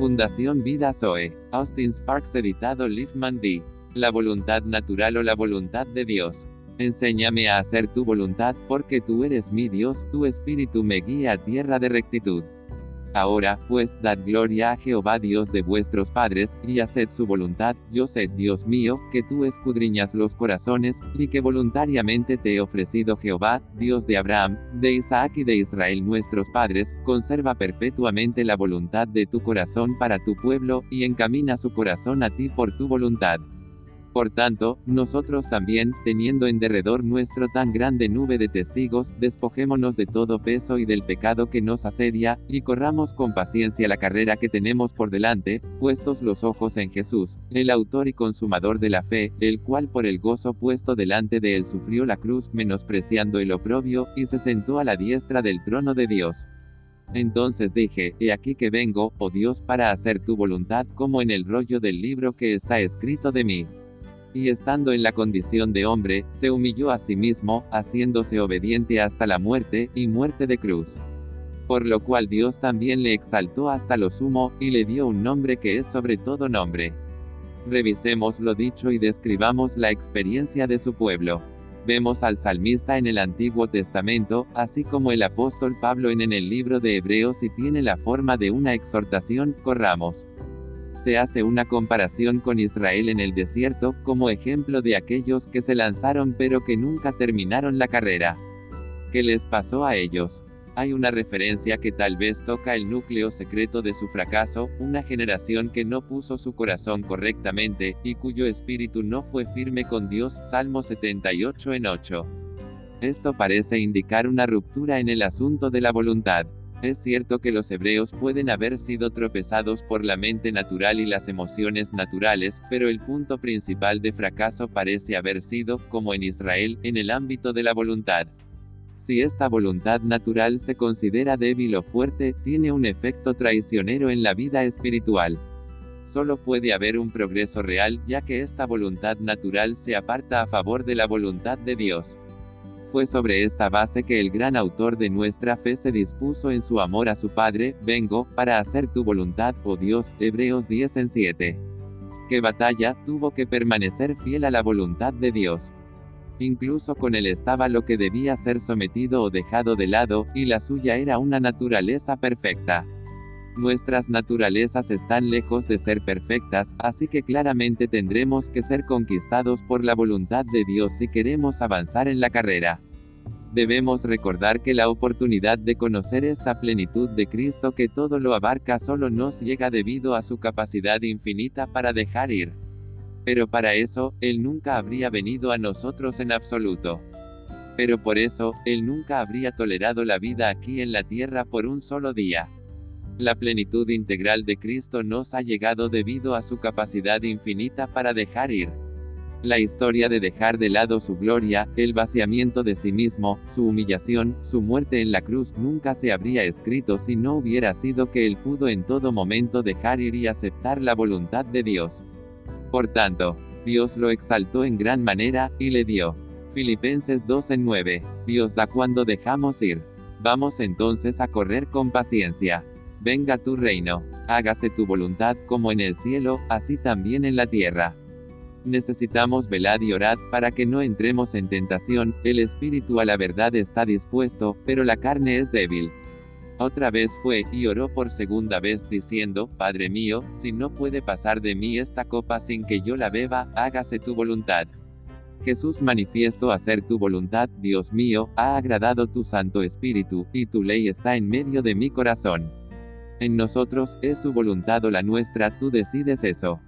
Fundación Vida Zoe. Austin Sparks editado Liefman D. La voluntad natural o la voluntad de Dios. Enséñame a hacer tu voluntad, porque tú eres mi Dios, tu espíritu me guía a tierra de rectitud. Ahora, pues, dad gloria a Jehová Dios de vuestros padres, y haced su voluntad, yo sé, Dios mío, que tú escudriñas los corazones, y que voluntariamente te he ofrecido Jehová, Dios de Abraham, de Isaac y de Israel nuestros padres, conserva perpetuamente la voluntad de tu corazón para tu pueblo, y encamina su corazón a ti por tu voluntad. Por tanto, nosotros también, teniendo en derredor nuestro tan grande nube de testigos, despojémonos de todo peso y del pecado que nos asedia, y corramos con paciencia la carrera que tenemos por delante, puestos los ojos en Jesús, el autor y consumador de la fe, el cual por el gozo puesto delante de él sufrió la cruz, menospreciando el oprobio, y se sentó a la diestra del trono de Dios. Entonces dije, He aquí que vengo, oh Dios, para hacer tu voluntad, como en el rollo del libro que está escrito de mí y estando en la condición de hombre, se humilló a sí mismo, haciéndose obediente hasta la muerte, y muerte de cruz. Por lo cual Dios también le exaltó hasta lo sumo, y le dio un nombre que es sobre todo nombre. Revisemos lo dicho y describamos la experiencia de su pueblo. Vemos al salmista en el Antiguo Testamento, así como el apóstol Pablo en, el libro de Hebreos y tiene la forma de una exhortación, corramos se hace una comparación con Israel en el desierto, como ejemplo de aquellos que se lanzaron pero que nunca terminaron la carrera. ¿Qué les pasó a ellos? Hay una referencia que tal vez toca el núcleo secreto de su fracaso, una generación que no puso su corazón correctamente, y cuyo espíritu no fue firme con Dios, Salmo 78 en 8. Esto parece indicar una ruptura en el asunto de la voluntad. Es cierto que los hebreos pueden haber sido tropezados por la mente natural y las emociones naturales, pero el punto principal de fracaso parece haber sido, como en Israel, en el ámbito de la voluntad. Si esta voluntad natural se considera débil o fuerte, tiene un efecto traicionero en la vida espiritual. Solo puede haber un progreso real, ya que esta voluntad natural se aparta a favor de la voluntad de Dios. Fue sobre esta base que el gran autor de nuestra fe se dispuso en su amor a su Padre, vengo, para hacer tu voluntad, oh Dios, Hebreos 10 en 7. ¿Qué batalla, tuvo que permanecer fiel a la voluntad de Dios? Incluso con él estaba lo que debía ser sometido o dejado de lado, y la suya era una naturaleza perfecta. Nuestras naturalezas están lejos de ser perfectas, así que claramente tendremos que ser conquistados por la voluntad de Dios si queremos avanzar en la carrera. Debemos recordar que la oportunidad de conocer esta plenitud de Cristo que todo lo abarca solo nos llega debido a su capacidad infinita para dejar ir. Pero para eso, Él nunca habría venido a nosotros en absoluto. Pero por eso, Él nunca habría tolerado la vida aquí en la tierra por un solo día. La plenitud integral de Cristo nos ha llegado debido a su capacidad infinita para dejar ir. La historia de dejar de lado su gloria, el vaciamiento de sí mismo, su humillación, su muerte en la cruz, nunca se habría escrito si no hubiera sido que él pudo en todo momento dejar ir y aceptar la voluntad de Dios. Por tanto, Dios lo exaltó en gran manera, y le dio. Filipenses 2 en 9. Dios da cuando dejamos ir. Vamos entonces a correr con paciencia. Venga tu reino. Hágase tu voluntad como en el cielo, así también en la tierra. Necesitamos velad y orad, para que no entremos en tentación, el espíritu a la verdad está dispuesto, pero la carne es débil. Otra vez fue, y oró por segunda vez diciendo, Padre mío, si no puede pasar de mí esta copa sin que yo la beba, hágase tu voluntad. Jesús manifiesto hacer tu voluntad, Dios mío, ha agradado tu Santo Espíritu, y tu ley está en medio de mi corazón. En nosotros, es su voluntad o la nuestra, tú decides eso.